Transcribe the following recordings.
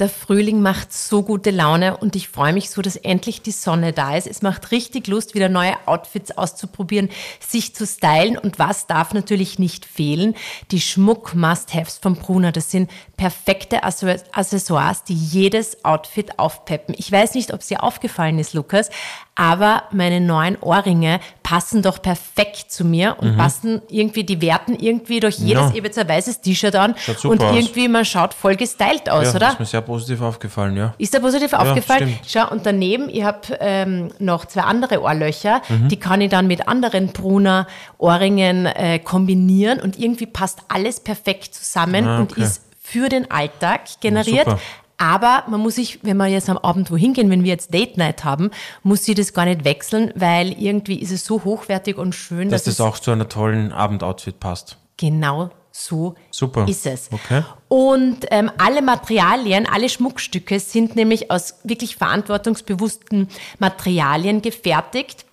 Der Frühling macht so gute Laune und ich freue mich so, dass endlich die Sonne da ist. Es macht richtig Lust, wieder neue Outfits auszuprobieren, sich zu stylen und was darf natürlich nicht fehlen? Die Schmuck-Must-Haves von Bruna. Das sind perfekte Accessoires, die jedes Outfit aufpeppen. Ich weiß nicht, ob es dir aufgefallen ist, Lukas, aber meine neuen Ohrringe passen doch perfekt zu mir und mhm. passen irgendwie, die werten irgendwie durch jedes ja. Ibiza weißes T-Shirt an und irgendwie, man schaut voll gestylt aus, ja, oder? Positiv aufgefallen, ja. Ist dir positiv ja, aufgefallen? Stimmt. Schau, und daneben, ich habe ähm, noch zwei andere Ohrlöcher, mhm. die kann ich dann mit anderen Brunner Ohrringen äh, kombinieren und irgendwie passt alles perfekt zusammen ah, okay. und ist für den Alltag generiert, ja, aber man muss sich, wenn wir jetzt am Abend wohin gehen, wenn wir jetzt Date Night haben, muss sie das gar nicht wechseln, weil irgendwie ist es so hochwertig und schön, dass, dass das auch zu einer tollen Abendoutfit passt. Genau so Super. ist es. Okay. Und ähm, alle Materialien, alle Schmuckstücke sind nämlich aus wirklich verantwortungsbewussten Materialien gefertigt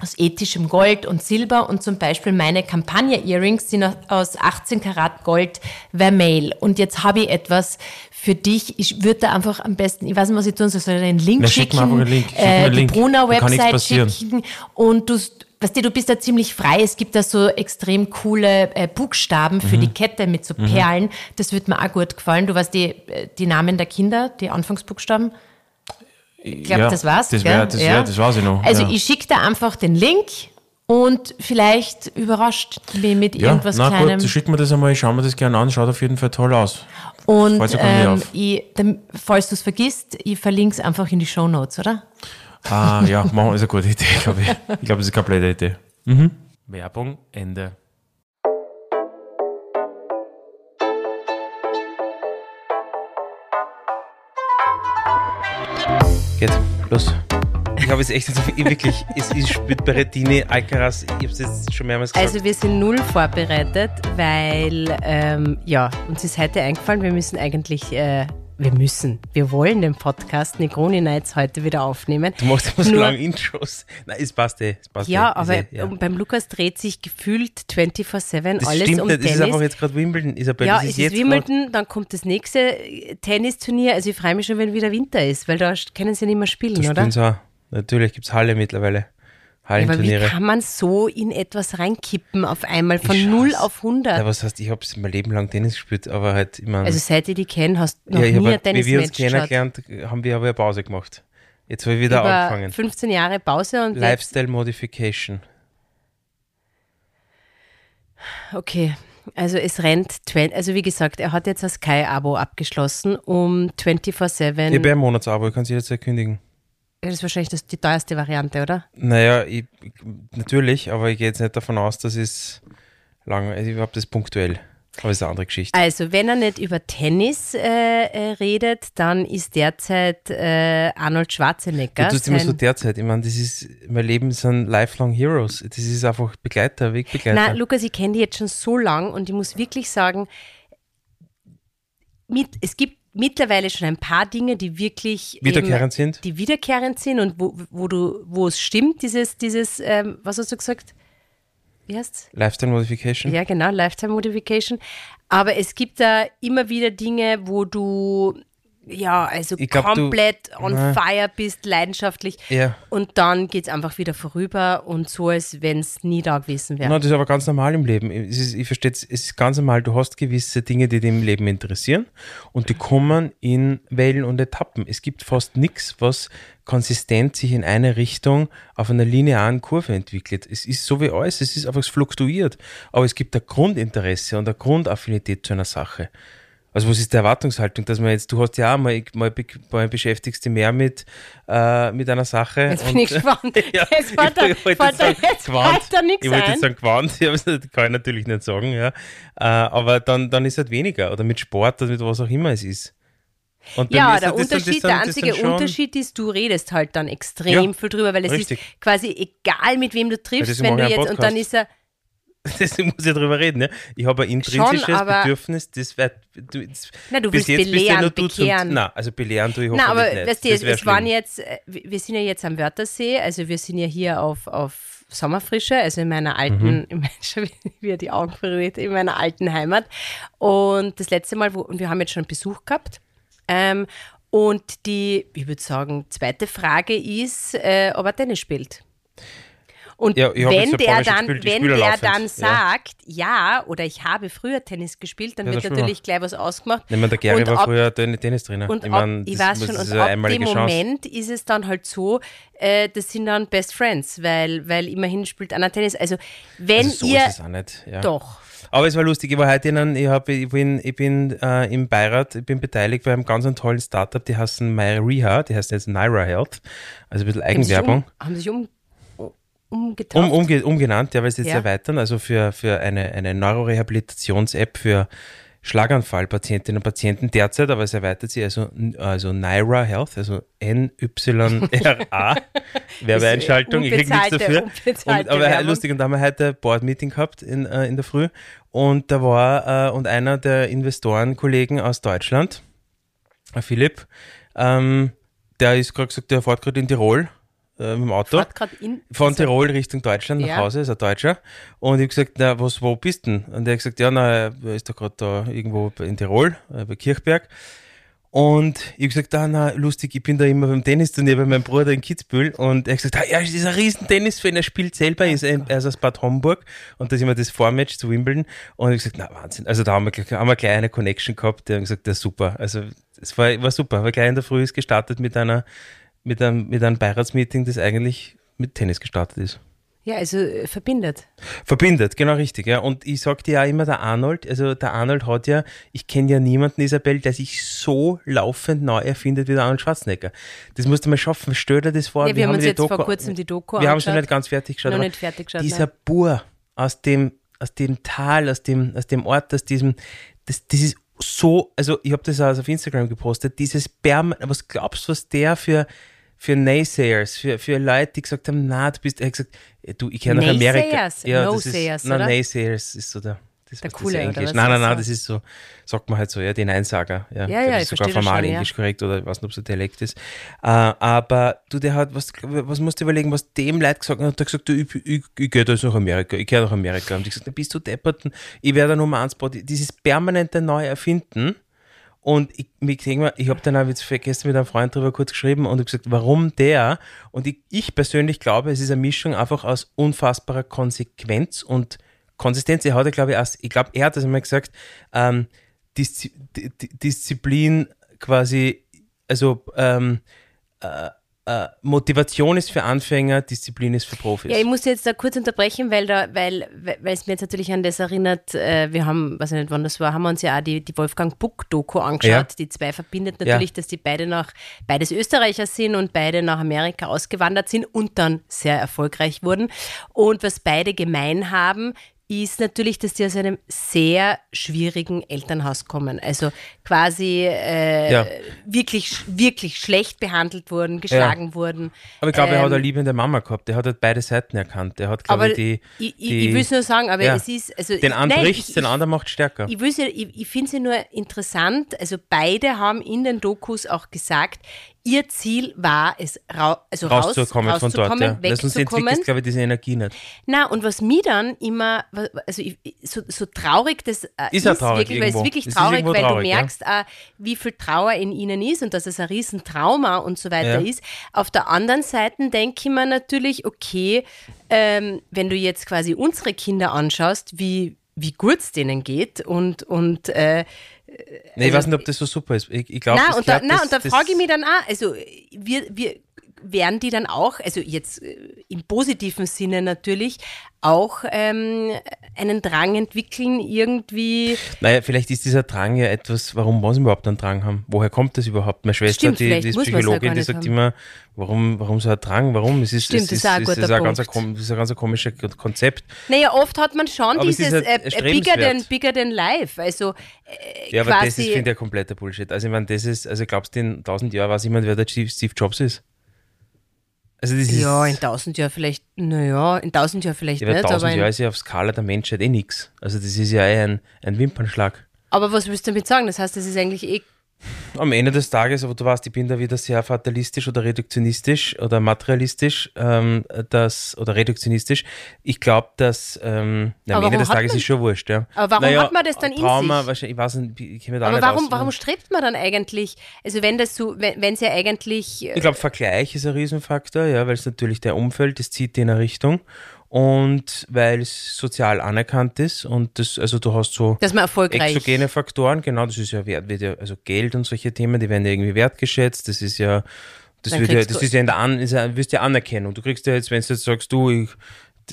aus ethischem Gold und Silber und zum Beispiel meine Campagna-Earrings sind aus 18 Karat Gold Vermeil. Und jetzt habe ich etwas für dich. Ich würde da einfach am besten, ich weiß nicht, was ich tun soll, soll ich einen Link Na, schicken, schick mir einen Link. Schick äh, die Link. Bruna-Website schicken und du, weißt du, du bist da ziemlich frei. Es gibt da so extrem coole äh, Buchstaben für mhm. die Kette mit so mhm. Perlen. Mhm. Das würde mir auch gut gefallen. Du weißt die, äh, die Namen der Kinder, die Anfangsbuchstaben. Ich glaube, ja, das war's. Das, wär, das, ja. das war's ich noch. Also ja. ich schicke da einfach den Link und vielleicht überrascht mich mit ja, irgendwas na Kleinem. Gut, schick mir das einmal, ich schaue mir das gerne an, schaut auf jeden Fall toll aus. Und ähm, ich, falls du es vergisst, ich verlinke es einfach in die Show Notes, oder? Ah, ja, machen, ist eine gute Idee, glaube ich. Ich glaube, das ist eine komplette Idee. Mhm. Werbung, Ende. Geht, los. Ich habe es echt also wirklich, es ist spielt Berettini, Alcaraz, ich habe es jetzt schon mehrmals gesagt. Also wir sind null vorbereitet, weil, ähm, ja, uns ist heute eingefallen, wir müssen eigentlich äh, wir müssen, wir wollen den Podcast Negroni Nights heute wieder aufnehmen. Du machst immer so lange Intros. Nein, es passt eh. Es passt ja, eh. aber ja. beim Lukas dreht sich gefühlt 24-7 alles stimmt um nicht. Tennis. Das ist einfach jetzt gerade Wimbledon, Isabel. Ja, das ist es ist Wimbledon, dann kommt das nächste Tennisturnier. Also ich freue mich schon, wenn wieder Winter ist, weil da können sie ja nicht mehr spielen, da oder? So. Natürlich gibt es Halle mittlerweile. Aber wie kann man so in etwas reinkippen auf einmal von 0 auf 100? Ja, was heißt, ich habe mein Leben lang Tennis gespielt, aber halt immer. Also seit ich die kenne, hast du noch ja, nie halt, Tennis Wie wir uns kennengelernt, haben wir aber eine Pause gemacht. Jetzt habe ich wieder Über angefangen. 15 Jahre Pause und Lifestyle Modification. Okay, also es rennt, also wie gesagt, er hat jetzt ein Sky-Abo abgeschlossen um 24-7. Ich habe ein Monatsabo, ich kann es jederzeit kündigen. Das ist wahrscheinlich das, die teuerste Variante, oder? Naja, ich, natürlich, aber ich gehe jetzt nicht davon aus, dass es lang, ich habe das punktuell. Aber es ist eine andere Geschichte. Also, wenn er nicht über Tennis äh, äh, redet, dann ist derzeit äh, Arnold Schwarzenegger. Du tust immer so derzeit. Ich meine, das ist, mein Leben sind lifelong Heroes. Das ist einfach Begleiter, Wegbegleiter. Nein, Lukas, ich kenne die jetzt schon so lang und ich muss wirklich sagen, mit, es gibt mittlerweile schon ein paar Dinge, die wirklich wiederkehrend eben, sind. Die wiederkehrend sind und wo, wo du, wo es stimmt, dieses, dieses, ähm, was hast du gesagt? Wie heißt's? Lifetime Modification. Ja, genau, Lifetime Modification. Aber es gibt da immer wieder Dinge, wo du ja, also glaub, komplett du, on na, fire bist, leidenschaftlich. Ja. Und dann geht es einfach wieder vorüber und so, als wenn es nie da gewesen wäre. das ist aber ganz normal im Leben. Ist, ich verstehe es, ist ganz normal, du hast gewisse Dinge, die dich im Leben interessieren und die kommen in Wellen und Etappen. Es gibt fast nichts, was konsistent sich in eine Richtung auf einer linearen Kurve entwickelt. Es ist so wie alles, es ist einfach fluktuiert. Aber es gibt ein Grundinteresse und eine Grundaffinität zu einer Sache. Also was ist die Erwartungshaltung, dass man jetzt, du hast ja auch mal, mal, mal beschäftigst dich mehr mit, äh, mit einer Sache. Jetzt bin ich gespannt. ja, jetzt fällt da, ich wollte jetzt, sagen, jetzt da nichts Ich wollte jetzt sagen Quant, das kann ich natürlich nicht sagen, ja. Äh, aber dann, dann ist halt weniger. Oder mit Sport oder mit was auch immer es ist. ja, der Unterschied, der einzige Unterschied ist, du redest halt dann extrem ja, viel drüber, weil es richtig. ist quasi egal, mit wem du triffst, wenn du jetzt, und dann ist er, Deswegen muss ich darüber reden. Ja? Ich habe ein intrinsisches Schon, Bedürfnis, das wird. Du, das, na, du willst belehren, du bekehren. Nein, also belehren tue ich hoffentlich Na, aber nicht. weißt du, es waren jetzt, äh, wir sind ja jetzt am Wörthersee, also wir sind ja hier auf, auf Sommerfrische, also in meiner alten, in meiner, schon wieder die Augen verrät, in meiner alten Heimat. Und das letzte Mal, wo, und wir haben jetzt schon Besuch gehabt. Ähm, und die, ich würde sagen, zweite Frage ist, äh, ob er Tennis spielt. Und Ja, wenn der dann, gespielt, wenn der laufend, dann ja. sagt, ja. oder ich habe früher Tennis gespielt, dann Ja, wird natürlich gleich was ausgemacht. Ich meine, der Gary Und war ab- früher Ten- Tennistrainer. Und ich, ab, mein, ich weiß schon, und ab dem. Moment ist es dann halt so, äh, das sind dann Best Friends, weil, weil immerhin spielt einer Tennis. Also wenn Also so ihr ist es auch nicht. Ja. doch. Aber es war lustig, ich war heute in einem, ich, hab, ich bin, ich bin äh, im Beirat, ich bin beteiligt bei einem ganz tollen Startup, die heißen MyReha, die heißt jetzt Naira Health, also ein bisschen Haben sich Eigenwerbung. um, haben sich um, umgetauft. Um, umge, umgenannt, ja, weil sie jetzt Ja. erweitern, also für, für eine, eine Neurorehabilitations-App für Schlaganfallpatientinnen und Patienten derzeit, aber es erweitert sie also, also Naira Health, also N-Y-R-A, Werbeeinschaltung, ich krieg nichts dafür. Und, aber Werbung. lustig, und da haben wir heute ein Board-Meeting gehabt in, äh, in der Früh und da war, äh, und einer der Investorenkollegen aus Deutschland, äh, Philipp, ähm, der ist gerade gesagt, der fährt gerade in Tirol äh, mit dem Auto. In, Von also, Tirol Richtung Deutschland nach Ja. Hause, ist ein Deutscher. Und ich habe gesagt, na, was, wo bist du denn? Und er hat gesagt, ja, na, er ist da gerade da irgendwo in Tirol, äh, bei Kirchberg. Und ich habe gesagt, ah, na, lustig, ich bin da immer beim Tennisturnier bei meinem Bruder in Kitzbühel. Und er hat gesagt, ah, er ist ein riesen Tennisfan, er spielt selber, er ist, ein- er ist aus Bad Homburg. Und da ist immer das Vormatch zu Wimbledon. Und ich habe gesagt, na, Wahnsinn. Also da haben wir, gleich- haben wir gleich eine Connection gehabt. Der hat gesagt, das ist super. Also es war, war super. Aber gleich in der Früh ist gestartet mit einer, mit einem, mit einem Beiratsmeeting, das eigentlich mit Tennis gestartet ist. Ja, also äh, verbindet. Verbindet, genau richtig, ja. Und ich sag dir ja immer, der Arnold, also der Arnold hat ja, ich kenne ja niemanden, Isabel, der sich so laufend neu erfindet wie der Arnold Schwarzenegger. Das musst du mal schaffen, stell dir das vor. Ja, wir haben uns jetzt vor kurzem die Doku Wir haben schon angeschaut. nicht ganz fertig geschaut. Noch nicht fertig geschaut, Dieser nein. Bur aus dem, aus dem Tal, aus dem, aus dem Ort, aus diesem, das, das ist so, also ich habe das auch auf Instagram gepostet, dieses Bärm, was glaubst du, was der für, für Naysayers, für, für Leute, die gesagt haben, na, du bist, er hat gesagt, eh, du, ich kenne nach Amerika. Ja, das No-Sayers, ist, na, oder? Naysayers ist so der, das, Der Coole, das Englisch. Nein, nein, nein, das ist so, sagt man halt so, ja, die Neinsager. Ja, Ja, ja, das ist sogar formal schon, ja. Englisch korrekt oder ich weiß nicht, ob es ein Dialekt ist. Äh, aber du, der hat, was, was musst du überlegen, was dem Leid gesagt hat, hat er gesagt, du, ich, ich, ich gehe da jetzt nach Amerika, ich gehe nach Amerika. Und ich gesagt, dann bist du deppert, ich werde der Nummer eins. Dieses permanente Neuerfinden. Und ich, ich, ich habe dann auch jetzt gestern mit einem Freund darüber kurz geschrieben und gesagt, warum der? Und ich, ich persönlich glaube, es ist eine Mischung einfach aus unfassbarer Konsequenz und Konsistenz. Er hat ja, glaube ich, erst, ich glaube, er hat das einmal gesagt, ähm, Diszi Di- Di- Disziplin quasi, also ähm, äh, äh, Motivation ist für Anfänger, Disziplin ist für Profis. Ja, ich muss jetzt da kurz unterbrechen, weil da, weil, weil es mir jetzt natürlich an das erinnert, äh, wir haben, weiß ich nicht wann das war, haben wir uns ja auch die, die Wolfgang Buck-Doku angeschaut. Ja. Die zwei verbindet natürlich, dass die beide nach, beides Österreicher sind und beide nach Amerika ausgewandert sind und dann sehr erfolgreich wurden. Und was beide gemein haben, ist natürlich, dass die aus einem sehr schwierigen Elternhaus kommen. Also quasi äh, Ja. wirklich, wirklich schlecht behandelt wurden, geschlagen wurden. aber ich glaube, er hat Ähm, eine liebende Mama gehabt. Der hat halt beide Seiten erkannt. Der hat, glaube ich, die, ich, die ich will es nur sagen, aber ja. es ist. Also, den nein, bricht, ich, den anderen macht stärker. ich, ja- ich, ich finde es ja nur interessant. Also, beide haben in den Dokus auch gesagt, ihr Ziel war es, rau, also rauszukommen raus, von dort. rauszukommen, Ja. Sonst entwickelt, glaube ich, diese Energie nicht. Na, und was mir dann immer, also ich, so, so traurig das äh, Ist ja traurig wirklich, weil es wirklich ist traurig, irgendwo weil traurig, du ja. merkst, äh, wie viel Trauer in ihnen ist und dass es ein Riesentrauma und so weiter Ja. ist. Auf der anderen Seite denke ich mir natürlich, okay, ähm, wenn du jetzt quasi unsere Kinder anschaust, wie, wie gut es denen geht und, und äh, Nee, ich weiß nicht, ob das so super ist. Ich, ich glaube, das und da, das- und da frage ich mich dann auch, also wir, wir werden die dann auch, also jetzt äh, im positiven Sinne natürlich, auch ähm, einen Drang entwickeln, irgendwie. Naja, vielleicht ist dieser Drang ja etwas, warum muss man überhaupt einen Drang haben? Woher kommt das überhaupt? Meine Schwester, Stimmt, die, die ist ja Psychologin, die sagt haben. immer, warum, warum so ein Drang? Warum? Es ist, Stimmt, es das ist, ist ist ein ganz, das ist ein ganz komisches Konzept. Naja, oft hat man schon Aber es dieses ist halt äh, bigger, than, bigger than life. Also äh, Ja, aber das ist, finde ich, ein kompletter Bullshit. Also, ich meine, das ist, also glaubst du, in tausend Jahren weiß jemand, wer der Steve Jobs ist? Also, das ist. ja, in tausend Jahren vielleicht, naja, in tausend Jahren vielleicht ja, aber nicht, aber, tausend in, Jahre ist ja auf Skala der Menschheit eh nichts. Also, das ist ja eh ein, ein Wimpernschlag. aber was willst du damit sagen? Das heißt, das ist eigentlich eh am Ende des Tages, aber du weißt, ich bin da wieder sehr fatalistisch oder reduktionistisch oder materialistisch, ähm, das, oder reduktionistisch. Ich glaube, dass ähm, na, am Ende des hat Trages man- ist schon wurscht, ja. Aber warum Naja, hat man das dann in Trauma, sich? wahrscheinlich, ich weiß nicht, ich mir da Aber nicht warum, aus. warum strebt man dann eigentlich, also wenn das so, wenn es ja eigentlich, äh, Ich glaube, Vergleich ist ein Riesenfaktor, ja, weil es natürlich der Umfeld, das zieht in eine Richtung und weil es sozial anerkannt ist und das, also du hast so exogene Faktoren, genau, das ist ja wert, wird ja, also Geld und solche Themen, die werden ja irgendwie wertgeschätzt, das ist ja, das Dann wird ja, das du- ist ja in der An, ist ja, wirst ja Anerkennung. Du kriegst ja jetzt, wenn du jetzt sagst, du, ich,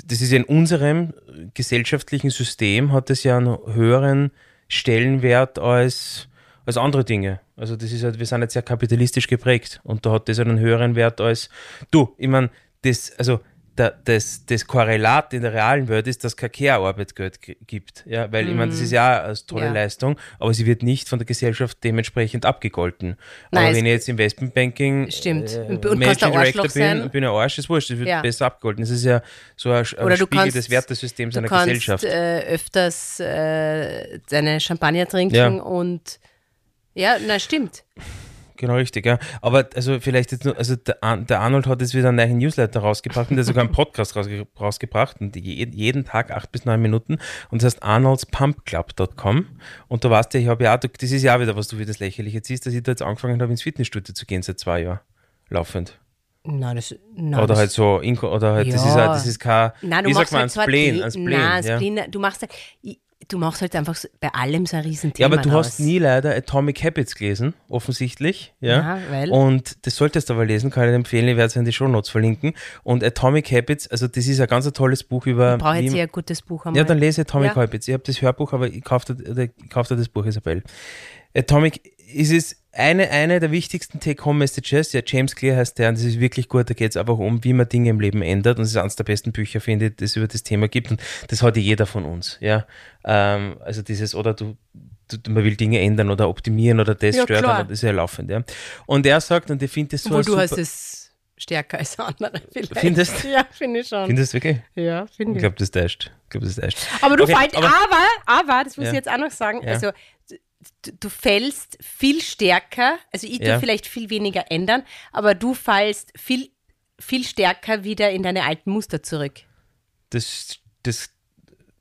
das ist ja in unserem gesellschaftlichen System hat das ja einen höheren Stellenwert als, als andere Dinge. Also das ist halt, wir sind jetzt sehr kapitalistisch geprägt und da hat das einen höheren Wert als du. Ich meine, das, also da, das, das Korrelat in der realen Welt ist, dass keine Arbeitsgeld gibt. Ja, weil ich meine, das ist ja eine tolle Mhm. Ja. Leistung, aber sie wird nicht von der Gesellschaft dementsprechend abgegolten. Nein, aber wenn ich jetzt Investmentbanking Stimmt. äh, Und- Managing Director bin und bin ein Arsch, ist wurscht, das wird Ja. besser abgegolten. Das ist ja so ein, ein du Spiegel kannst, des Wertesystems du einer kannst Gesellschaft. Äh, öfters äh, deine Champagner trinken Ja. und ja, na stimmt. Genau richtig, ja. Aber also vielleicht jetzt nur, also der, der Arnold hat jetzt wieder einen neuen Newsletter rausgebracht und der hat sogar einen Podcast rausge rausgebracht und je, jeden Tag acht bis neun Minuten und das heißt arnoldspumpclub.com und du weißt ja, ich habe ja auch, du- das ist ja auch wieder, was du wieder das Lächerliche ziehst, dass ich da jetzt angefangen habe, ins Fitnessstudio zu gehen seit zwei Jahren. Laufend. Nein, das, nein, oder das, halt so, oder halt, das Ja. ist, ein- das ist kein, Nein, du wie sagt man, halt ein Spleen, ein Spleen, Nein, ja. Spleen, du machst halt, ich- du machst halt einfach bei allem so ein Riesenthema Ja, aber du draus. hast nie leider Atomic Habits gelesen, offensichtlich. Ja, Ja, weil- Und das solltest du aber lesen, kann ich dir empfehlen, ich werde es in die Shownotes verlinken. Und Atomic Habits, also das ist ein ganz tolles Buch über. Ich brauche jetzt hier ein gutes Buch einmal. ja, dann lese Atomic Ja. Habits. Ich habe das Hörbuch, aber ich kaufe dir, oder ich kauf dir das Buch, Isabel. Atomic ist es eine, eine der wichtigsten Take-Home-Messages. Ja, James Clear heißt der, und das ist wirklich gut. Da geht es einfach um, wie man Dinge im Leben ändert. Und es ist eines der besten Bücher, finde ich, das es über das Thema gibt. Und das hat ja jeder von uns. Ja, ähm, also dieses, oder du, du, man will Dinge ändern oder optimieren oder das Ja, stört, klar. das ist ja laufend. Ja. Und er sagt, und ich finde das so Obwohl du hast es stärker als andere vielleicht. Findest? Ja, finde ich schon. Findest du wirklich? ja, finde Ich ich. glaube, das täuscht. Ich glaube, das täuscht. Aber du Okay, aber- aber, aber, das muss Ja. ich jetzt auch noch sagen, also du, fällst viel stärker, also ich Ja. tue vielleicht viel weniger ändern, aber du fallst viel, viel stärker wieder in deine alten Muster zurück. Das, das,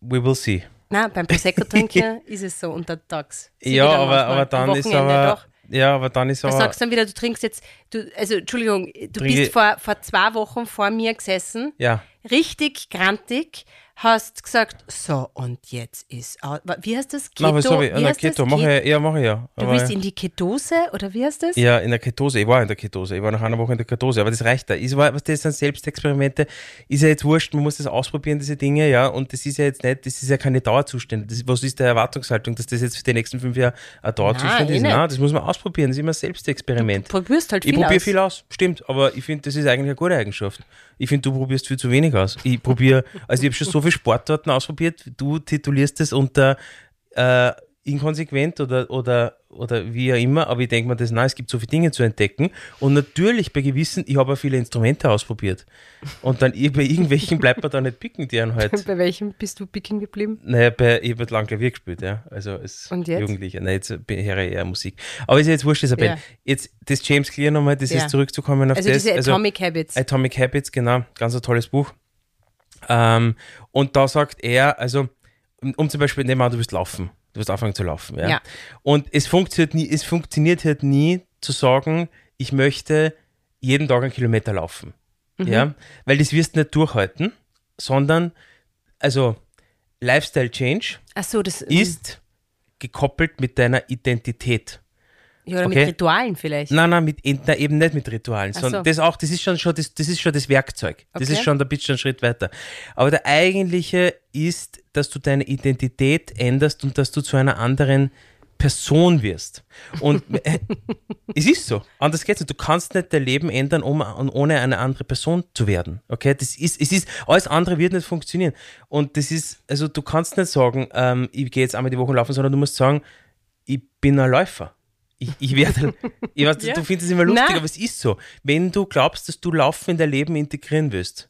we will see. Na, beim Prosecco trinken ist es so untertags. Sie Ja, aber, aber dann ist aber. doch. Ja, aber dann ist aber. sagst du dann wieder, du trinkst jetzt, du, also Entschuldigung, du bist vor, vor zwei Wochen vor mir gesessen, Ja, richtig grantig, hast gesagt, so und jetzt ist, au- wie heißt das? Nein, Keto? sorry, wie na, heißt das? Keto, mache ich, ja, mache ich ja. Du willst in die Ketose oder wie heißt das? Ja, in der Ketose. Ich war in der Ketose. Ich war nach einer Woche in der Ketose, aber das reicht da. Ist, was das sind Selbstexperimente, ist ja jetzt wurscht, man muss das ausprobieren, diese Dinge, ja. Und das ist ja jetzt nicht, das ist ja keine Dauerzustände. Das, was ist der Erwartungshaltung, dass das jetzt für die nächsten fünf Jahre ein Dauerzustand eh ist? nicht. Nein, das muss man ausprobieren. Das ist immer ein Selbstexperiment. Du probierst halt Ich viel probiere aus. viel aus, stimmt, aber ich finde, das ist eigentlich eine gute Eigenschaft. Ich finde, du probierst viel zu wenig aus. Ich probiere, also ich habe schon so viele Sportarten ausprobiert, du titulierst es unter äh, inkonsequent oder, oder, oder wie auch immer, aber ich denke mir das, nein, es gibt so viele Dinge zu entdecken und natürlich bei gewissen, ich habe auch viele Instrumente ausprobiert und dann bei irgendwelchen bleibt man da nicht picken, die einen halt Bei welchem bist du picken geblieben? naja, bei, ich habe lang Klavier gespielt, ja. Also als Und jetzt? Jugendlicher. Nein, jetzt höre ich eher Musik. Aber ist ja jetzt wurscht, Isabel. Ja. Jetzt das James Clear nochmal, das Ja. ist zurückzukommen auf Also das. diese Atomic Habits. Atomic Habits, genau. Ganz ein tolles Buch. Ähm, und da sagt er, also, um, um zum Beispiel, nehmen wir an, du willst laufen. Du wirst anfangen zu laufen. Ja. Ja. Und es funktioniert, nie, es funktioniert halt nie zu sagen, ich möchte jeden Tag einen Kilometer laufen. Mhm. Ja. Weil das wirst du nicht durchhalten, sondern, also, Lifestyle Change so, das ist gekoppelt mit deiner Identität. Ja, oder okay. mit Ritualen vielleicht. Nein, nein, mit, na, eben nicht mit Ritualen, Ach sondern so. das auch, das ist schon, schon, das, das ist schon das Werkzeug. Das Okay. ist schon, da bist du einen Schritt weiter. Aber der eigentliche ist, dass du deine Identität änderst und dass du zu einer anderen Person wirst. Und äh, es ist so. Anders geht's nicht. Du kannst nicht dein Leben ändern, um, ohne eine andere Person zu werden. Okay? Das ist, es ist, alles andere wird nicht funktionieren. Und das ist, also du kannst nicht sagen, ähm, ich gehe jetzt einmal die Woche laufen, sondern du musst sagen, ich bin ein Läufer. Ich, ich werde, ich weiß, Ja. du findest es immer lustig, Nein. aber es ist so. Wenn du glaubst, dass du Laufen in dein Leben integrieren willst,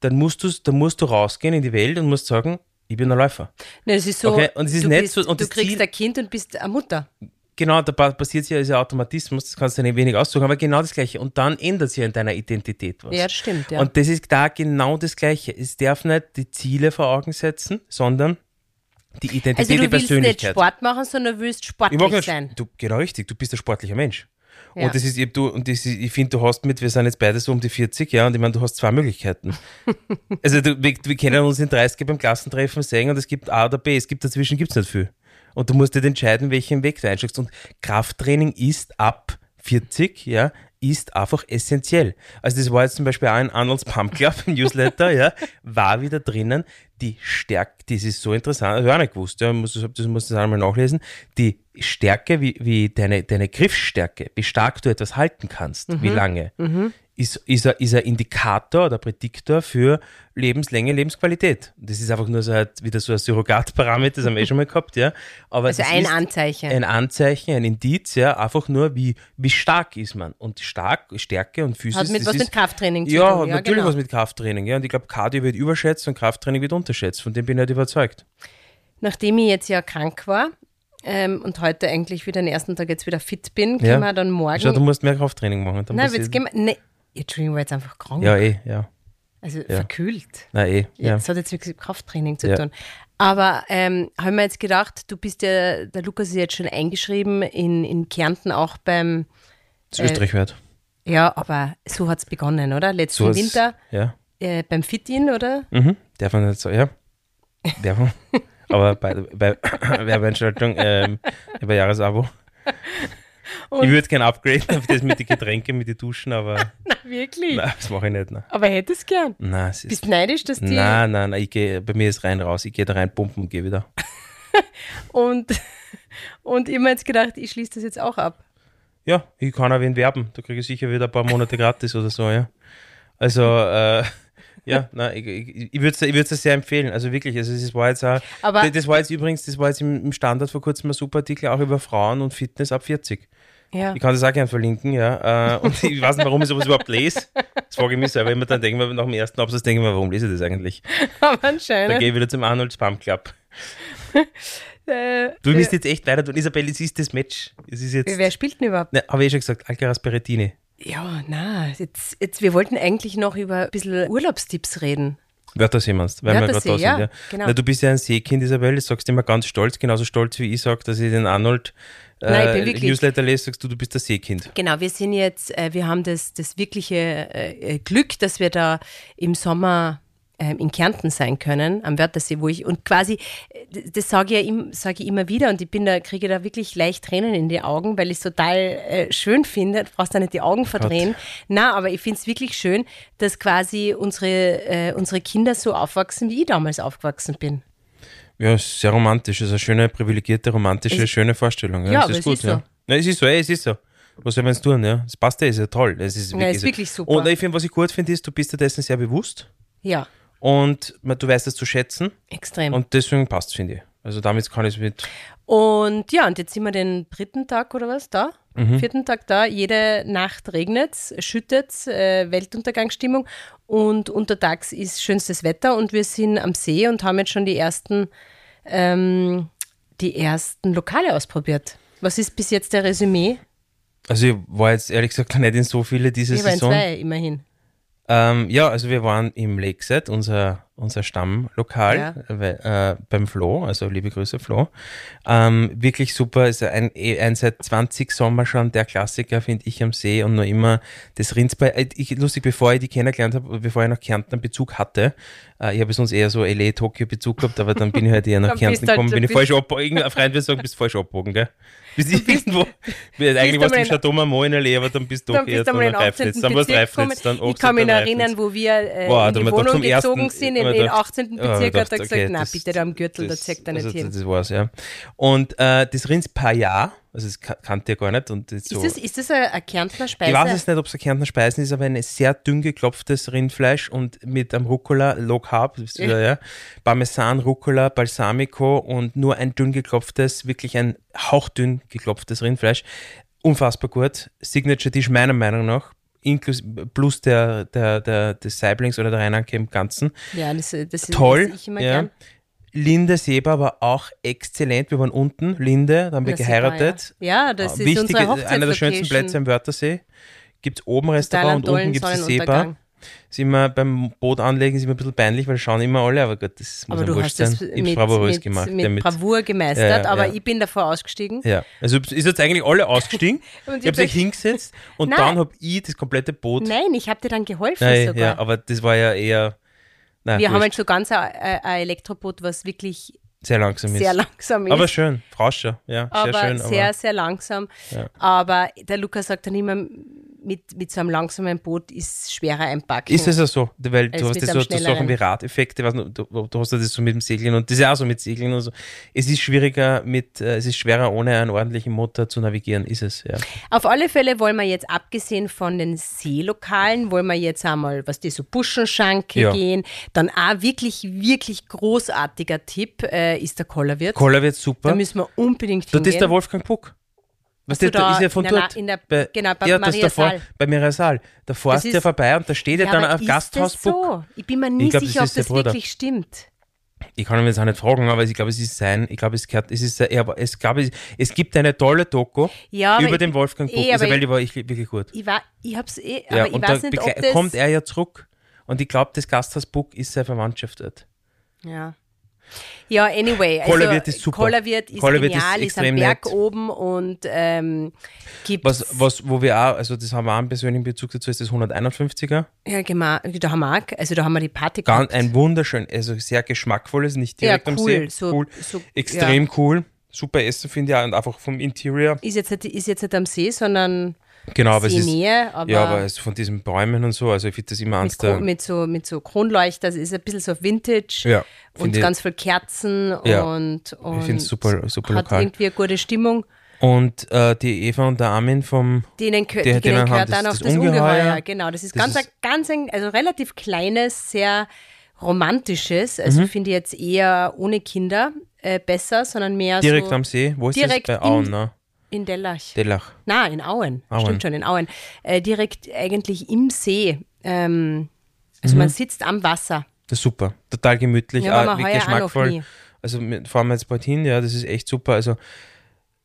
dann musst, dann musst du rausgehen in die Welt und musst sagen, ich bin ein Läufer. Ne, es ist so, Okay, und es ist du, nicht bist, so- und du kriegst Ziel- ein Kind und bist eine Mutter. genau, da pa- passiert ja dieser Automatismus, das kannst du nicht wenig aussuchen, aber genau das Gleiche. Und dann ändert sich ja in deiner Identität was. Ja, das stimmt, ja. Und das ist da genau das Gleiche. Es darf nicht die Ziele vor Augen setzen, sondern die Identität, also die du willst nicht Persönlichkeit. Sport machen, sondern du willst Ich sportlich mag nicht, sein. du, genau richtig, du bist ein sportlicher Mensch. Ja. Und das ist eben du, und das ist, ich finde, du hast mit, wir sind jetzt beide so um die 40, ja, und ich meine, du hast zwei Möglichkeiten. also du, wir, wir kennen uns in 30 beim Klassentreffen sehen und es gibt A oder B, es gibt dazwischen gibt's nicht viel. Und du musst dir entscheiden, welchen Weg du einschlägst. Und Krafttraining ist ab 40, ja, ist einfach essentiell. Also das war jetzt zum Beispiel auch in Arnolds Pump Club Newsletter, ja, war wieder drinnen, die Stärke, das ist so interessant, das habe ich auch nicht gewusst, ja, muss, das muss das einmal nachlesen, die Stärke, wie, wie deine, deine Griffstärke, wie stark du etwas halten kannst, wie lange, ist, ist, ein, ist ein Indikator oder Prädiktor für Lebenslänge, Lebensqualität. Das ist einfach nur so halt wieder so ein Surrogatparameter, das haben wir eh schon mal gehabt, ja. Aber Also ein Anzeichen. ein Anzeichen, ein Indiz, ja, einfach nur, wie, wie stark ist man. Und stark, Stärke und Physis. Hat mit was ist, mit Krafttraining zu ja, tun. hat natürlich genau. was mit Krafttraining, ja. Und ich glaube, Cardio wird überschätzt und Krafttraining wird unterschätzt. Von dem bin ich halt überzeugt. Nachdem ich jetzt ja krank war ähm, und heute eigentlich wieder den ersten Tag jetzt wieder fit bin, Ja. können wir dann morgen. Schau, du musst mehr Krafttraining machen. Dann Nein, jetzt gehen wir. Nee, Entschuldigung, war jetzt einfach krank. ja, eh, ja. Also verkühlt. Na, eh, Ja. ja. Das hat jetzt nichts mit Krafttraining zu Ja. tun. Aber ähm, haben wir jetzt gedacht, du bist ja, der Lukas ist jetzt schon eingeschrieben in, in Kärnten auch beim, Das Österreich wird. ja, aber so hat es begonnen, oder? Letzten So Winter Ja. äh, beim Fit-In, oder? Mhm. Darf man nicht so, ja. Darf man. Aber bei, bei Werbeeinschaltung, ähm, über Jahresabo. Ich würde gerne upgraden auf das mit den Getränken, mit den Duschen, aber Na, wirklich? nein, das mache ich nicht. Nein, Aber hättest gern. nein es ist. Bist neidisch, dass die. Nein, nein, nein, ich gehe, bei mir ist rein raus. Ich gehe da rein, pumpen und gehe wieder. Und, und ich habe mir jetzt gedacht, ich schließe das jetzt auch ab. Ja, ich kann auch wen werben. Da kriege ich sicher wieder ein paar Monate gratis oder so, ja. Also, äh, ja, nein, ich, ich, ich würde es sehr empfehlen. Also wirklich, also das war jetzt auch, Aber- das, war jetzt übrigens, das war jetzt im, im Standard vor kurzem ein super Artikel auch über Frauen und Fitness ab 40. Ja. Ich kann das auch gerne verlinken, ja. Äh, und ich weiß nicht, warum ich sowas überhaupt lese. Das frage ich mich selber immer, dann denke ich mir nach dem ersten Absatz, denke ich mir, warum lese ich das eigentlich? Aber Dann anscheinend. gehe ich wieder zum Arnold Spam Club. Äh, Du müsst jetzt echt weiter tun. Isabel, es ist das Match. Es ist jetzt, wer spielt denn überhaupt? habe ich schon gesagt, Alcaraz Berrettini. Ja, na, jetzt, jetzt, wir wollten eigentlich noch über ein bisschen Urlaubstipps reden. Wörthersee meinst, weil wir gerade Wörthersee, da sind. ja, Ja, genau. Na, du bist ja ein Seekind, Isabel, das sagst du immer ganz stolz, genauso stolz wie ich sage, dass ich den Arnold Nein, ich äh, Newsletter lese, sagst du, du bist ein Seekind. Genau, wir sind jetzt, äh, wir haben das, das wirkliche äh, äh, Glück, dass wir da im Sommer ähm, in Kärnten sein können, am Wörthersee, wo ich, und quasi, das- das sage ich, ja sage ich immer wieder und ich bin da, kriege da wirklich leicht Tränen in die Augen, weil ich es total äh, schön finde, du brauchst da nicht die Augen verdrehen. Na, aber ich finde es wirklich schön, dass quasi unsere, äh, unsere Kinder so aufwachsen, wie ich damals aufgewachsen bin. Ja, ist sehr romantisch, ist eine schöne, privilegierte, romantische, Es- schöne Vorstellung. Ja, Ja, es ist es gut, ist ja. so. Ja, es ist so, ey, es ist so. Was soll man jetzt tun, ja? Das passt ja, ist ja toll. Es ist Ja, ist wirklich super. Und ich finde, was ich gut finde, ist, du bist dir dessen sehr bewusst Ja, und man- du weißt es zu schätzen extrem. und deswegen passt finde ich. Also damit kann ich es mit. Und ja, und jetzt sind wir den dritten Tag oder was da? Mhm. Vierten Tag da. Jede Nacht regnet es, schüttet es, äh, Weltuntergangsstimmung. Und untertags ist schönstes Wetter und wir sind am See und haben jetzt schon die ersten, ähm, die ersten Lokale ausprobiert. Was ist bis jetzt der Resümee? Also ich war jetzt ehrlich gesagt nicht in so viele diese waren Saison. zwei immerhin. Ähm, ja, also wir waren im Lakeside, unser, unser Stammlokal Ja. äh, beim Flo, also liebe Grüße Flo. Ähm, wirklich super, ist ein, ein seit 20 Sommer schon der Klassiker, finde ich, am See und noch immer das Rindsbein. Äh, Ich, lustig, bevor ich die kennengelernt habe, bevor ich nach Kärnten einen Bezug hatte, äh, ich habe sonst eher so LA, Tokio Bezug gehabt, aber dann bin ich halt eher nach Dann Kärnten halt- gekommen, bin ich falsch abgebogen, irgendein Freund wird sagen, bist falsch abgebogen, gell? Bist du irgendwo, eigentlich warst du im Chateau Marmont in LA, aber dann bist du Dann doch eher in den 18. Reifnitz, dann war es Reifnitz, dann. Ich kann mich dann erinnern, wo wir äh, Boah, in die Wohnung gezogen sind, in wir den gedacht, 18. ja, Bezirk, hat er gedacht, gesagt, okay, na das- bitte, da am Gürtel, da das- zeigt er nicht also, hin. Das, war's, ja. Und äh, das Rins Paja, also das ka- kannte ich gar nicht. Und das so, Ist das, ist das eine, eine Kärntner Speise? ich weiß es nicht, ob es ein Kärntner Speisen ist, aber ein sehr dünn geklopftes Rindfleisch und mit einem Rucola, Low Carb, wieder, ja. Parmesan, Rucola, Balsamico und nur ein dünn geklopftes, wirklich ein hauchdünn geklopftes Rindfleisch. Unfassbar gut. Signature Dish meiner Meinung nach. Inklus, plus der, der, der, des Saiblings oder der Reinanke im Ganzen. Ja, das, das Toll. immer ja. gern. Linde Seber war auch exzellent. Wir waren unten, Linde, da haben wir Das geheiratet. Ja, Ja, das ist Wichtig, unsere einer der schönsten. Plätze am Wörthersee. Gibt es oben Restaurant und unten gibt es die Seebar. Ist immer beim Boot anlegen, ist immer ein bisschen peinlich, weil schauen immer alle, aber Gott, das muss Aber du wurscht hast das sein. Ich hab's mit, bravourös mit, gemacht. mit ja, mit, Bravour gemeistert, Ja, aber ja. ich bin davor ausgestiegen. ja. Also ist jetzt eigentlich alle ausgestiegen. Ich habe ich sich hingesetzt und Nein. dann habe ich das komplette Boot. Nein, ich habe dir dann geholfen Nein, sogar. ja, aber das war ja eher. Nein, Wir haben wurscht. halt so ganz ein, ein Elektroboot, was wirklich sehr langsam ist. sehr langsam ist. aber schön, Frauscher, ja, aber sehr schön. sehr, aber sehr langsam. Ja. Aber der Lukas sagt dann immer, mit, mit so einem langsamen Boot ist schwerer einpacken. ist es ja so, weil du hast das einem so, so Sachen wie Radeffekte, weißt du, du, hast ja das so mit dem Segeln und das ist ja auch so mit Segeln und so. Es ist schwieriger mit, äh, es ist schwerer ohne einen ordentlichen Motor zu navigieren, ist es, ja. Auf alle Fälle wollen wir jetzt, abgesehen von den Seelokalen, wollen wir jetzt einmal, was die so Buschenschanke Ja. gehen. Dann auch wirklich, wirklich großartiger Tipp äh, ist der Kollerwirt. Koller wird super. da müssen wir unbedingt Dort ist hingehen. der Wolfgang Puck. Was der da ist ja von in der dort. Na- der- bei, genau, bei ja, das Maria davor, Saal. bei Maria Saal. Da fährst du ja vorbei und da steht ja, ja, dann ein das so? Ich bin mir nie glaub, das sicher, ob ist der das Bruder. wirklich stimmt. Ich kann ihn jetzt auch nicht fragen, aber ich glaube, es ist sein. Ich glaube, es gehört, es ist, aber es, glaube, es, gibt eine tolle Doku Ja, über ich- den Wolfgang Puck. eh, Isabel, ich- die war ich, wirklich gut. Ich, war, ich hab's eh, Ja, aber ich und weiß da nicht, ob das... kommt er ja zurück. Und ich glaube, das Gasthaus Puck ist seine Verwandtschaft dort. Ja. Ja, anyway. Also, Kollerwirt ist super. Ist Kollerwirt ist genial, ist, am extrem Berg nett. oben und ähm, gibt Was, was, wo wir auch, also das haben wir auch einen persönlichen Bezug dazu, ist das 151er. ja, da haben wir, auch- also da haben wir die Party Ganz, ein wunderschön, also sehr geschmackvolles, nicht direkt Ja, am cool, See. so- cool. so- Extrem cool. Super Essen finde ich auch und einfach vom Interior. ist, jetzt nicht, ist jetzt nicht am See, sondern Genau, aber es ist. Seenähe, aber, ja, aber es von diesen Bäumen und so, also ich finde das immer mit, der. Kro- mit, so, mit so Kronleuchter, das ist ein bisschen so Vintage Ja, und finde ich- ganz viel Kerzen Ja, und, und find's super- super hat lokal. irgendwie eine gute Stimmung. Und äh, die Eva und der Armin vom. Denen, Die- denen denen gehört dann auch das das, Ungeheuer. Ungeheuer. Genau, das ist Das ganz, ist- ein, ganz ein, also relativ kleines, sehr romantisches. Also Mhm. finde ich jetzt eher ohne Kinder äh, besser, sondern mehr Direkt so am See. Wo ist direkt das? Bei Auen, ne? In Dellach. Dellach. Na, in Auen. Auen. Stimmt schon, in Auen. Äh, direkt eigentlich im See. Ähm, also man sitzt am Wasser. Das ist super. Total gemütlich, Ja, auch wir wirklich auch geschmackvoll. nie. Also fahren wir jetzt bald hin, ja, das ist echt super. Also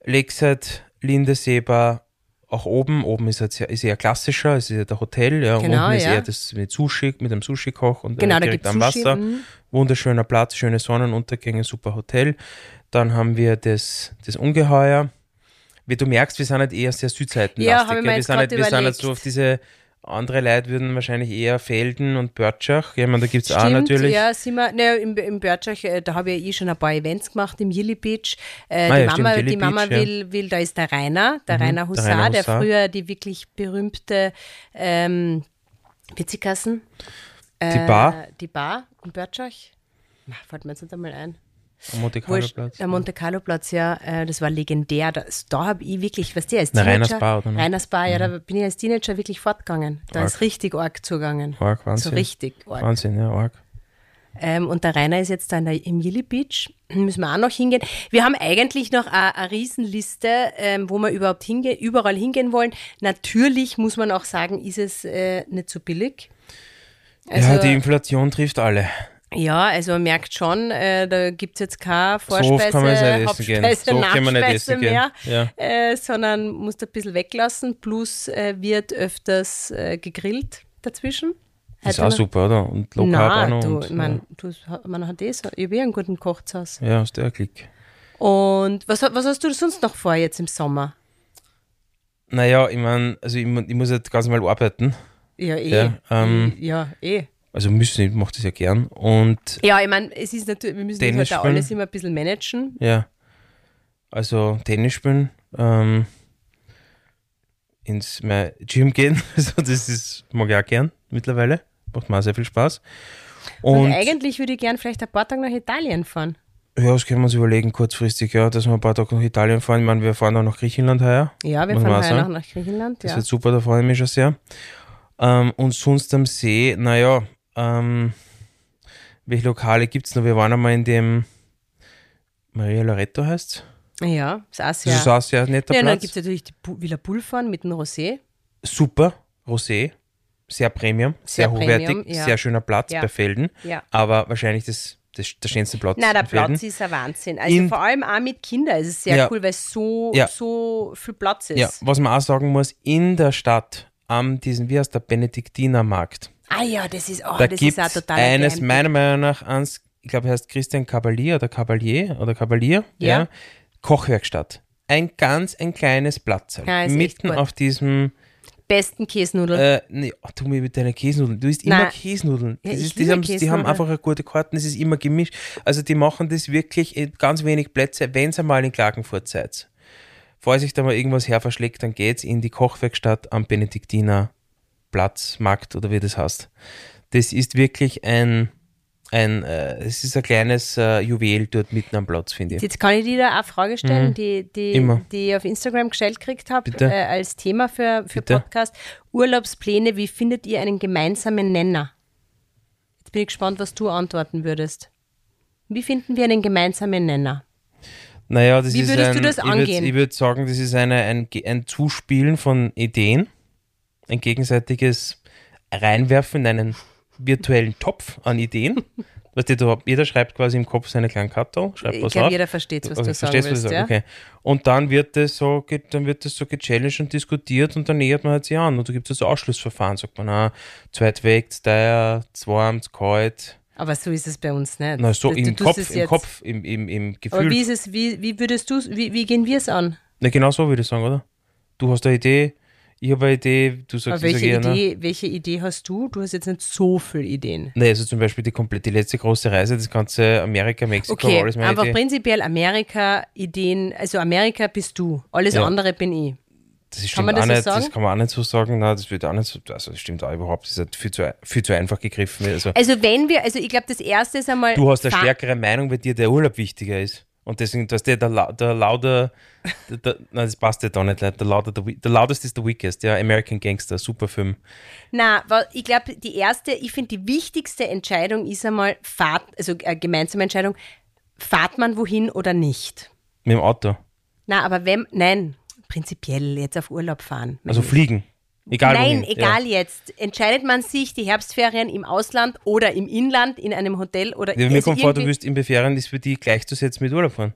Lakeside, Linde, Seebar, auch oben. Oben ist jetzt ja, ist eher klassischer, es ist ja der Hotel, ja. Genau, unten ist ja. eher das mit Sushi, mit einem Sushi-Koch und Genau, äh, da direkt am Sushi, Wasser. mhm. Wunderschöner Platz, schöne Sonnenuntergänge, super Hotel. Dann haben wir das, das Ungeheuer. Wie du merkst, wir sind halt eher sehr Südseitenlastig. Ja, wir sind halt, wir sind halt so auf diese andere Leute würden wahrscheinlich eher Felden und Börtschach. Ja, ich meine, da gibt es auch Stimmt, natürlich. ja, sind wir, ne, im, im Börtschach, äh, da habe ich ja eh schon ein paar Events gemacht im Yellow Beach. Äh, Ah die ja, stimmt, Mama, Yellow die Mama Beach, ja. Mhm, will, will, da ist der Rainer, der Rainer Hussar, Rainer der Hussar. früher die wirklich berühmte ähm, Witzikassen, Die Bar äh, die Bar im Börtschach. Fällt mir jetzt nicht einmal ein. Am Monte Carlo Platz. der Monte Carlo Platz, ja, äh, das war legendär. Das, da habe ich wirklich, was der als Na, Teenager. Reiners Bar, oder? Reiners Bar, ja, da bin ich als Teenager wirklich fortgegangen. Da Arg. ist richtig arg zugegangen. Arg, Wahnsinn. So richtig arg. Wahnsinn, ja, arg. Ähm, und der Rainer ist jetzt da in der, im Yellow Beach. Müssen wir auch noch hingehen. Wir haben eigentlich noch eine, eine Riesenliste, ähm, wo wir überhaupt hinge überall hingehen wollen. Natürlich muss man auch sagen, ist es äh, nicht so billig. Also, ja, die Inflation trifft alle. Ja, also man merkt schon, äh, da gibt es jetzt keine So Vorspeise, gehen. Hauptspeise, So Nachspeise mehr, Ja. äh, sondern musst ein bisschen weglassen. Plus äh, wird öfters äh, gegrillt dazwischen. Ist Hätte auch super, oder? Und Carb Na, auch noch. du, und, man, du, man hat eh so, ich habe eh einen guten Kochhaus. ja, hast du ja Klick. Und was, was hast du sonst noch vor jetzt im Sommer? Naja, ich meine, also ich, ich muss jetzt ganz normal arbeiten. Ja, eh. Ja, ähm, ja, eh. Also müssen, ich mache das ja gern. Und Ja, ich meine, es ist natürlich, wir müssen das Tennis halt alles immer ein bisschen managen. ja, also Tennis spielen, ähm, ins mein Gym gehen, also das ist, mag ich auch gern mittlerweile. Macht mir auch sehr viel Spaß. Und, Und eigentlich würde ich gern vielleicht ein paar Tage nach Italien fahren. ja, das können wir uns überlegen, kurzfristig, ja, dass wir ein paar Tage nach Italien fahren. Ich meine, wir fahren auch nach Griechenland heuer. Ja, wir fahren heuer nach Griechenland. Das Ja. wird super, da freue ich mich schon sehr. Ähm, und sonst am See, naja, ähm, welche Lokale gibt es noch? Wir waren einmal in dem Maria Loretto heißt ja, ist auch Das sehr. ist auch sehr netter ja, und dann Platz. gibt es natürlich die Villa Pulfan mit dem Rosé. Super, Rosé, sehr Premium, sehr, Sehr hochwertig, Premium, ja. sehr schöner Platz Ja. bei Felden, Ja. aber wahrscheinlich das das, der schönste Platz. Na, der Felden. Platz ist ein Wahnsinn. Also In- vor allem auch mit Kindern ist es sehr Ja. cool, weil es so, Ja. so viel Platz ist. Ja, was man auch sagen muss, in der Stadt, am diesen, wie heißt der, Benediktinermarkt, Ah ja, das ist, oh, da das ist auch es total eines, Geheimtipp. meiner Meinung nach, eins, ich glaube, er heißt Christian Cavalier oder Cavalier oder Cavalier, Ja. Kochwerkstatt. Ein ganz, ein kleines Platz. Ja, mitten auf diesem, Besten Käsenudeln. äh, nee, oh, tu mir mit deinen Käsenudeln. Du isst immer Nein. Käsenudeln. Ja, ist, die, haben, die haben einfach eine gute Karten, es ist immer gemischt. Also die machen das wirklich in ganz wenig Plätze, wenn ihr mal in Klagenfurt seid. Falls sich da mal irgendwas herverschlägt, dann geht's in die Kochwerkstatt am Benediktiner Platz, Markt oder wie das heißt. Das ist wirklich ein, ein äh, es ist ein kleines äh, Juwel dort mitten am Platz, finde ich. Jetzt kann ich dir da eine Frage stellen, die, die, Mhm. Immer. die ich auf Instagram gestellt gekriegt habe, äh, als Thema für, für Bitte. Podcast. Urlaubspläne, wie findet ihr einen gemeinsamen Nenner? Jetzt bin ich gespannt, was du antworten würdest. Wie finden wir einen gemeinsamen Nenner? Naja, das Wie ist würdest ein, du das würd- angehen? Ich würde sagen, das ist eine, ein, ein Zuspielen von Ideen, ein gegenseitiges Reinwerfen in einen virtuellen Topf an Ideen. Weißt du, du, jeder schreibt quasi im Kopf seine kleinen Karton, schreibt Ich was glaube, auf. jeder versteht, was Okay, du sagen verstehst, was willst. Ja? sage? Okay. Und dann wird das so, dann wird das so gechallenged und diskutiert und dann nähert man halt sich an. Und da gibt es so Ausschlussverfahren, sagt man, ah, zu weit weg, zu teuer, zu warm, zu kalt. Aber so ist es bei uns nicht. Na, so Du- du im tust Kopf, im. Kopf, im, im, im Gefühl. Aber wie ist es, wie, wie würdest du wie, wie gehen wir es an? Na, genau so würde ich sagen, oder? Du hast eine Idee, ich habe eine Idee, du sagst, Aber ich welche, sag, ne? Idee, welche Idee hast du? Du hast jetzt nicht so viele Ideen. Nee, also zum Beispiel die komplette, die letzte große Reise, das ganze Amerika, Mexiko, Okay, alles meine einfach Idee. prinzipiell Amerika-Ideen, also Amerika bist du, alles Ja. andere bin ich. Das stimmt Kann man das auch so nicht, sagen? das kann man auch nicht so sagen, nein, das wird auch nicht so, also das stimmt auch überhaupt, das ist halt viel zu, viel zu einfach gegriffen. Also, Also wenn wir, also ich glaube, das erste ist einmal. du hast eine stärkere Meinung, weil dir der Urlaub wichtiger ist. Und deswegen, dass der, der, der lauter, der, der, nein, das passt ja da nicht, der, lauter, der, der lauteste ist der Weakest, ja, American Gangster, super Film. Na, wa- ich glaube, die erste, ich finde, die wichtigste Entscheidung ist einmal Fahrt, also eine gemeinsame Entscheidung, fahrt man wohin oder nicht? Mit dem Auto. Na, aber wenn, nein, prinzipiell jetzt auf Urlaub fahren. Also fliegen. Egal Nein, wohin. egal jetzt. Entscheidet man sich, die Herbstferien im Ausland oder im Inland, in einem Hotel oder Ja, mir also kommt vor, du wirst in Ferien ist für die gleichzusetzen mit Urlaub fahren.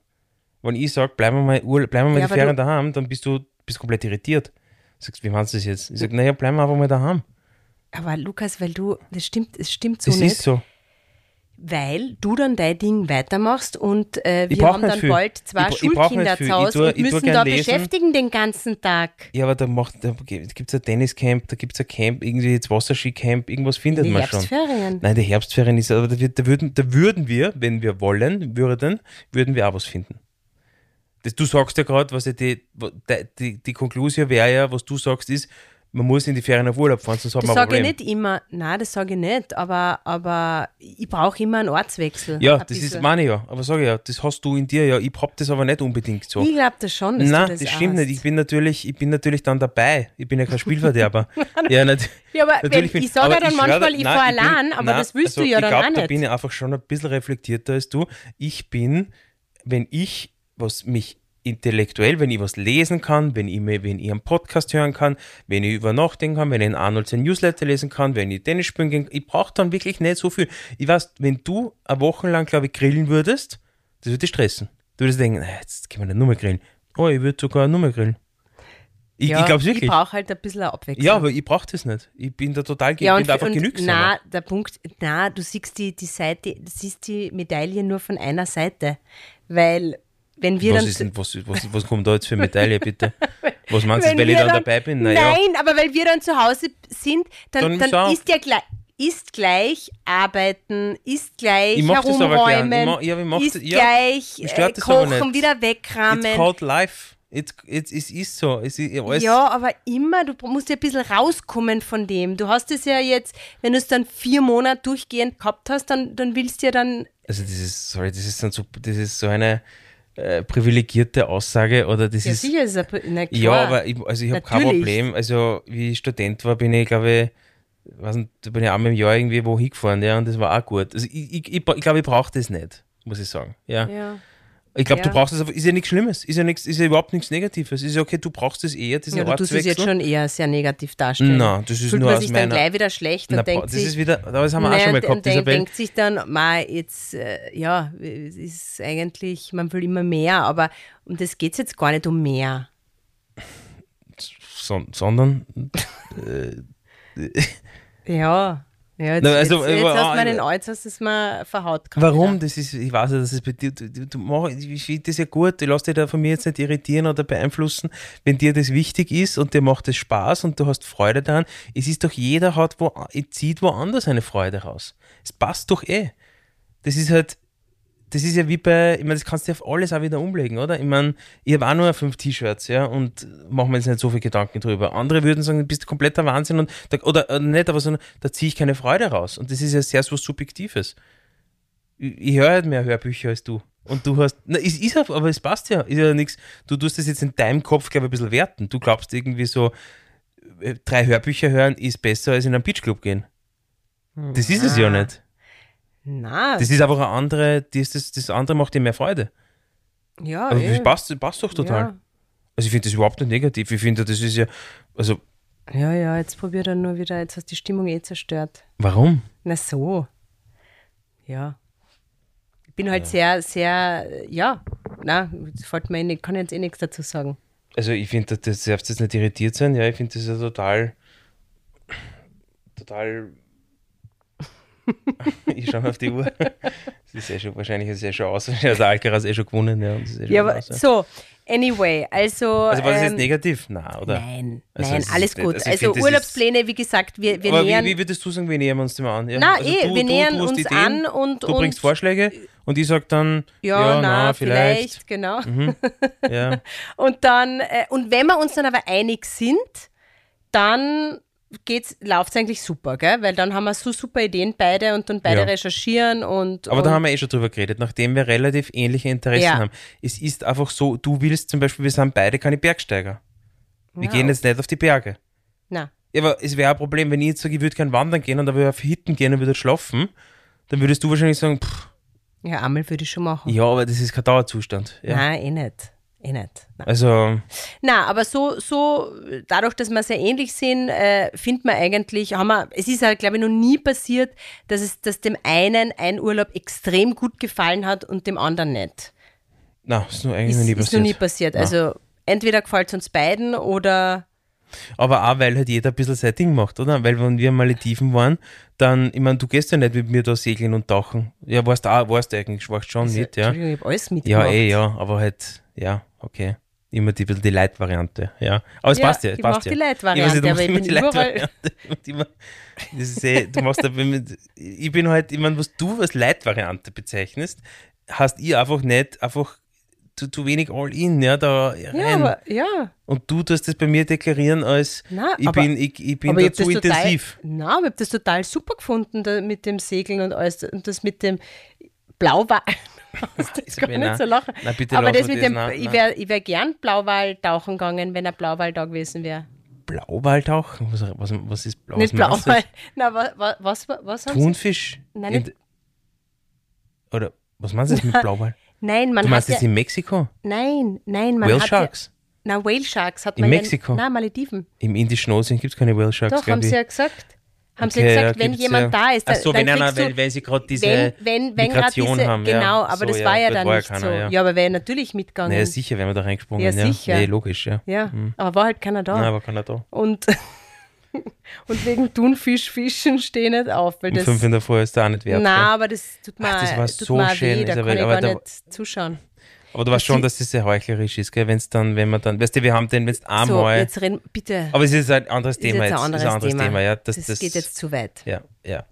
Wenn ich sage, bleiben wir mal, Urlaub, bleiben wir mal Ja, die Ferien du- daheim, dann bist du bist komplett irritiert. Sagst, wie meinst du das jetzt? Ich sage, naja, bleiben wir einfach mal daheim. Aber Lukas, weil du, das stimmt, es stimmt so Das nicht. ist so. Weil du dann dein Ding weitermachst und äh, wir haben dann viel. bald zwei Ich Schulkinder zu Hause und müssen da lesen. beschäftigen den ganzen Tag. Ja, aber da macht, da gibt es ein Tenniscamp, da gibt es ein Camp, irgendwie jetzt Wasserskicamp, irgendwas findet Die man schon. Herbstferien. Nein, die Herbstferien ist, aber da, da, würden, da würden wir, wenn wir wollen, würden, würden wir auch was finden. Das, du sagst ja gerade, was ja die, die, die, die Konklusion wäre ja, was du sagst, ist, man muss in die Ferien auf Urlaub fahren, sonst hat Das man ein sage ich nicht immer, nein, das sage ich nicht, aber, aber ich brauche immer einen Ortswechsel. Ja, Ein das ist bisschen. meine ja. Aber sag ich ja, das hast du in dir ja. Ich hab das aber nicht unbedingt so. Ich glaube das schon, dass Nein, das, das, stimmt auch nicht. Ich bin natürlich, ich bin natürlich dann dabei. Ich bin ja kein Spielverderber. ja, nicht, Ja, aber natürlich wenn- bin- ich sag ja dann ich manchmal, ich nein, fahr bin- allein, aber das willst du ja ich dann glaub, auch Da nicht. bin ich einfach schon ein bisschen reflektierter als du. Ich bin, wenn ich was mich intellektuell, wenn ich was lesen kann, wenn ich, mir, wenn ich einen Podcast hören kann, wenn ich über nachdenken kann, wenn ich einen Arnold sein Newsletter lesen kann, wenn ich Tennis spielen gehen, ich brauche dann wirklich nicht so viel. Ich weiß, wenn du eine Woche lang, glaube ich, grillen würdest, das würde dich stressen. Du würdest denken, "Na, jetzt können wir nicht nur mehr grillen. Oh, ich würde sogar nur mehr grillen. Ich, ja, ich glaube es Ich wirklich. brauche halt ein bisschen eine Abwechslung. Ja, aber ich brauche das nicht. Ich bin da total, ja, bin und, da einfach und genügsam. na, der Punkt, na, du siehst die, die Seite, du siehst die Medaille nur von einer Seite. Weil, wenn wir Was, dann. ist was, was, was kommt da jetzt für Medaille, bitte? Was meinst du, wenn weil ich wir dann dabei bin? Naja, Nein, aber weil wir dann zu Hause sind, dann, Dann dann, ist ja gleich. Ist gleich arbeiten, ist gleich Ich. Ich herumräumen, ja, ich mach ist das- ja, gleich äh, kochen, wieder it's wegrahmen. called life. It's, it's, es ist so. Alles, Ja, aber immer, du musst ja ein bisschen rauskommen von dem. Du hast es ja jetzt, wenn du es dann vier Monate durchgehend gehabt hast, dann, dann willst du ja dann. Also das ist, sorry, das ist, dann so, das ist so eine äh, privilegierte Aussage oder das Ja, ist... sicher ist es ein, na klar. Ja, aber ich, also ich habe kein. Problem. Also wie ich Student war, bin ich, glaube ich, weiß nicht, bin ich einmal im Jahr irgendwie wo hingefahren, ja, und das war auch gut. Also ich, ich, ich, ich glaube, ich brauche das nicht, muss ich sagen. Ja. Ja. Ich glaube, Ja. du brauchst es, aber ist ja nichts Schlimmes, ist ja, nichts, ist ja überhaupt nichts Negatives. Ist ja okay, du brauchst es eher, diesen Ja, du tust es jetzt schon eher sehr negativ darstellen. Nein, das ist Fühlt nur man aus sich dann meiner- gleich wieder schlecht und Na, denkt das sich, ist wieder, das haben wir auch schon mal gehabt, Isabel. denkt sich dann, ma, jetzt, äh, ja, es ist eigentlich, man will immer mehr, aber um das geht es jetzt gar nicht um mehr. Son sondern, Ja, ja jetzt, Na, also, jetzt, jetzt äh, hast du meinen du es mal verhaut warum? Das ist, ich weiß ja, dass es bei dir, du, du, du mach, ich finde das ja gut, ich lass dich da von mir jetzt nicht irritieren oder beeinflussen, wenn dir das wichtig ist und dir macht es Spaß und du hast Freude daran. Es ist doch jeder hat, wo, zieht woanders eine Freude raus. Es passt doch eh. Das ist halt, das ist ja wie bei, ich meine, das kannst du auf alles auch wieder umlegen, oder? Ich meine, ich habe auch nur fünf T-Shirts, ja, und mache mir jetzt nicht so viel Gedanken drüber. Andere würden sagen, du bist kompletter Wahnsinn und, da, oder äh, nicht, aber sondern da ziehe ich keine Freude raus. Und das ist ja sehr so was Subjektives. Ich, ich höre halt mehr Hörbücher als du. Und du hast, na, es ist ja, aber es passt ja, ist ja nichts. Du tust das jetzt in deinem Kopf, glaube ich, ein bisschen werten. Du glaubst irgendwie so, äh, drei Hörbücher hören ist besser als in einen Beachclub gehen. Das ist es ja nicht. Na, Das ist einfach eine andere, das, das, das andere macht dir mehr Freude. ja, eh. das passt, passt doch total. Ja. Also ich finde das überhaupt nicht negativ. Ich finde, das ist ja, also ja, ja, jetzt probier dann nur wieder, jetzt hast du die Stimmung eh zerstört. warum? Na so. Ja. Ich bin halt sehr, sehr, äh, ja, na, fällt mir eh nicht, kann jetzt eh nichts dazu sagen. Also ich finde, das darfst jetzt nicht irritiert sein. Ja, ich finde das ja total, total. ich schaue mal auf die Uhr. Das ist eh schon, wahrscheinlich ist es eh schon aus. Also Alcaraz eh schon gewonnen. Ja, ist eh schon Ja, aber aus, ja. so, anyway, also. Also war das jetzt ähm, negativ? Nein, oder? Nein, Also nein, es ist alles gut. also Also, Urlaubspläne, wie gesagt, wir, wir Aber nähern. wie, wie würdest du sagen, wir nähern uns dem an? Ja? Na, also eh, wir nähern hast uns Ideen, an und- Du bringst und- Vorschläge und ich sag dann, ja, ja, na, vielleicht, vielleicht. genau. Ja. Und dann, äh, und wenn wir uns dann aber einig sind, dann läuft es eigentlich super, gell? Weil dann haben wir so super Ideen beide und dann beide Ja. recherchieren und. Aber und da haben wir eh schon drüber geredet, nachdem wir relativ ähnliche Interessen Ja. haben. Es ist einfach so, du willst zum Beispiel, wir sind beide keine Bergsteiger. Wir Ja. gehen jetzt nicht auf die Berge. Na, Ja, aber es wäre ein Problem, wenn ich jetzt sage, ich würde gerne wandern gehen und da würde ich auf Hitten gehen und würde schlafen, dann würdest du wahrscheinlich sagen, pff, ja, einmal würde ich schon machen. ja, aber das ist kein Dauerzustand. Ja. Nein, eh nicht. Eh nicht. Nein. Also, Na, aber so, so, dadurch, dass wir sehr ähnlich sind, äh, findet man eigentlich, haben wir, es ist halt, glaube ich, noch nie passiert, dass es, dass dem einen ein Urlaub extrem gut gefallen hat und dem anderen nicht. na, ist nur eigentlich Ist, noch nie ist passiert. noch nie passiert. Ja. Also entweder gefällt es uns beiden oder Aber auch, weil halt jeder ein bisschen sein Ding macht, oder? Weil wenn wir in Malediven waren, dann, ich meine, du gehst ja nicht mit mir da segeln und tauchen. Ja, warst auch, warst du eigentlich, warst schon nicht, ja. Entschuldigung, ich habe alles mitgemacht. Ja, eh, ja, aber halt, ja, okay. Immer die, die Light-Variante, ja. Aber es Ja, passt ja, es ich passt ja. die Light-Variante, aber machst ich immer bin die überall- immer- Das ist eh, du machst da, ich bin halt, ich meine, was du als Light-Variante bezeichnest, hast ich einfach nicht, einfach zu, zu wenig All-In, ja, da rein. Ja, aber, ja. Und du tust das bei mir deklarieren als, Na, ich, aber- bin, ich, ich bin da zu das total, intensiv. na, aber ich habe das total super gefunden da, mit dem Segeln und alles und das mit dem Blauwal. Das ist gar nicht nein. so lachen. Nein, bitte aber das mit das, dem, nein, ich nein. wäre wär gern Blauwal tauchen gegangen, wenn ein Blauwal da gewesen wäre. Blauwaldtauchen? Was, was, was ist Blau? Nicht was? Blauwal. Na, was, was, was, haben Sie? Thunfisch? Nein, In- nicht- Oder was meinst du jetzt mit Blauwal? Nein, man Du meinst jetzt ja, in Mexiko? nein, nein, man Whale hat Sharks? Ja, na, Whale Sharks hat In man Mexiko? Ja, nein, Malediven. Im Indischen Ozean gibt es keine Whale Sharks, Doch, haben sie ja gesagt. Haben sie Okay, ja gesagt, ja, wenn jemand ja. da ist, Ach dann, so, dann wenn einer, du, weil, weil sie gerade diese wenn, wenn, wenn Migration diese, haben. ja. Genau, aber so, das ja, war ja dann war nicht keiner, so. Ja. Ja. aber wäre natürlich mitgegangen. Naja, sicher wären wir da reingesprungen. Ja, Ja, sicher. Nee, logisch, ja. Ja, aber war halt keiner da. Nein, aber keiner da. Und, und wegen Thunfisch fischen steh nicht auf. Weil Um das, fünf in der Früh ist da auch nicht wert. Nein, aber das tut mir, Ach, das war tut so schön, weh, da kann ich aber gar nicht zuschauen. Aber du weißt schon, das- dass das sehr heuchlerisch ist, gell? Wenn's dann, wenn man dann, weißt du, wir haben den jetzt So, einmal. jetzt reden, bitte. aber es ist ein anderes Thema jetzt ein anderes, ist ein anderes Thema. ja. Das, das, das, geht jetzt zu weit. Ja, ja.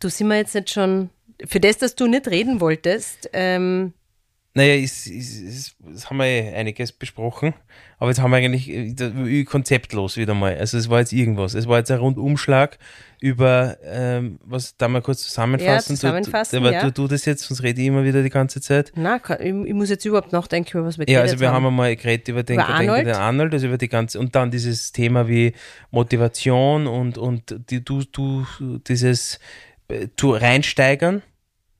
Du sind wir jetzt nicht schon. Für das, dass du nicht reden wolltest, ähm, Naja, es haben wir eh einiges besprochen, aber jetzt haben wir eigentlich äh, äh, konzeptlos wieder mal. Also es war jetzt irgendwas. Es war jetzt ein Rundumschlag über, ähm, was da mal kurz zusammenfassen. Ja, zusammenfassen, du, du, ja. aber du, du das jetzt, sonst rede ich immer wieder die ganze Zeit. na, kann, ich, ich muss jetzt überhaupt nachdenken, über was wir Ja, also wir haben einmal geredet über den, Über den, Arnold? den Arnold, also über die ganze, und dann dieses Thema wie Motivation und, und die, du, du, dieses äh, zu reinsteigern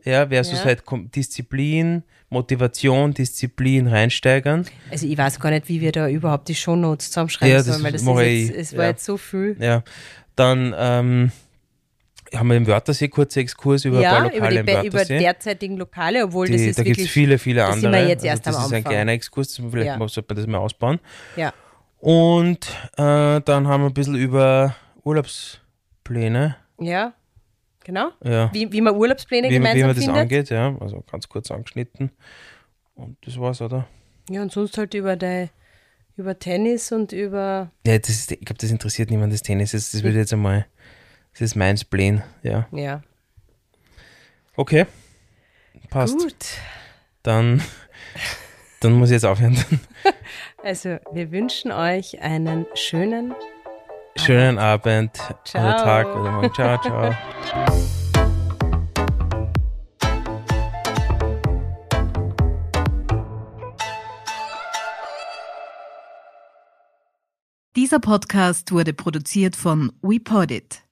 ja, versus Ja. halt Disziplin, Motivation, Disziplin reinsteigern. Also ich weiß gar nicht, wie wir da überhaupt die Shownotes zusammenschreiben Ja, das sollen, weil das mache ist jetzt, es war ja. jetzt so viel. Ja, dann ähm, haben wir im Wörthersee kurze Exkurs über ein paar ja, Lokale über, die, im Be- über derzeitigen Lokale, obwohl das Die, ist da gibt es viele, viele das sind andere. wir jetzt erst also das am ist ein Anfang. kleiner Exkurs, vielleicht Ja. sollte man das mal ausbauen. ja, Und äh, dann haben wir ein bisschen über Urlaubspläne. ja, genau. Ja. Wie, wie man Urlaubspläne wie, gemeinsam wie man das findet. angeht, ja. Also ganz kurz angeschnitten. Und das war's, oder? Ja, und sonst halt über, die, über Tennis und über, Ja, das ist, ich glaube, das interessiert niemand, das Tennis. Das, das wird jetzt einmal, das ist meins Plan, ja. ja. Okay, passt. Gut. Dann, dann muss ich jetzt aufhören. Also, wir wünschen euch einen schönen Schönen Abend Ciao. oder Tag oder morgen. Ciao, ciao. Dieser Podcast wurde produziert von WePodit.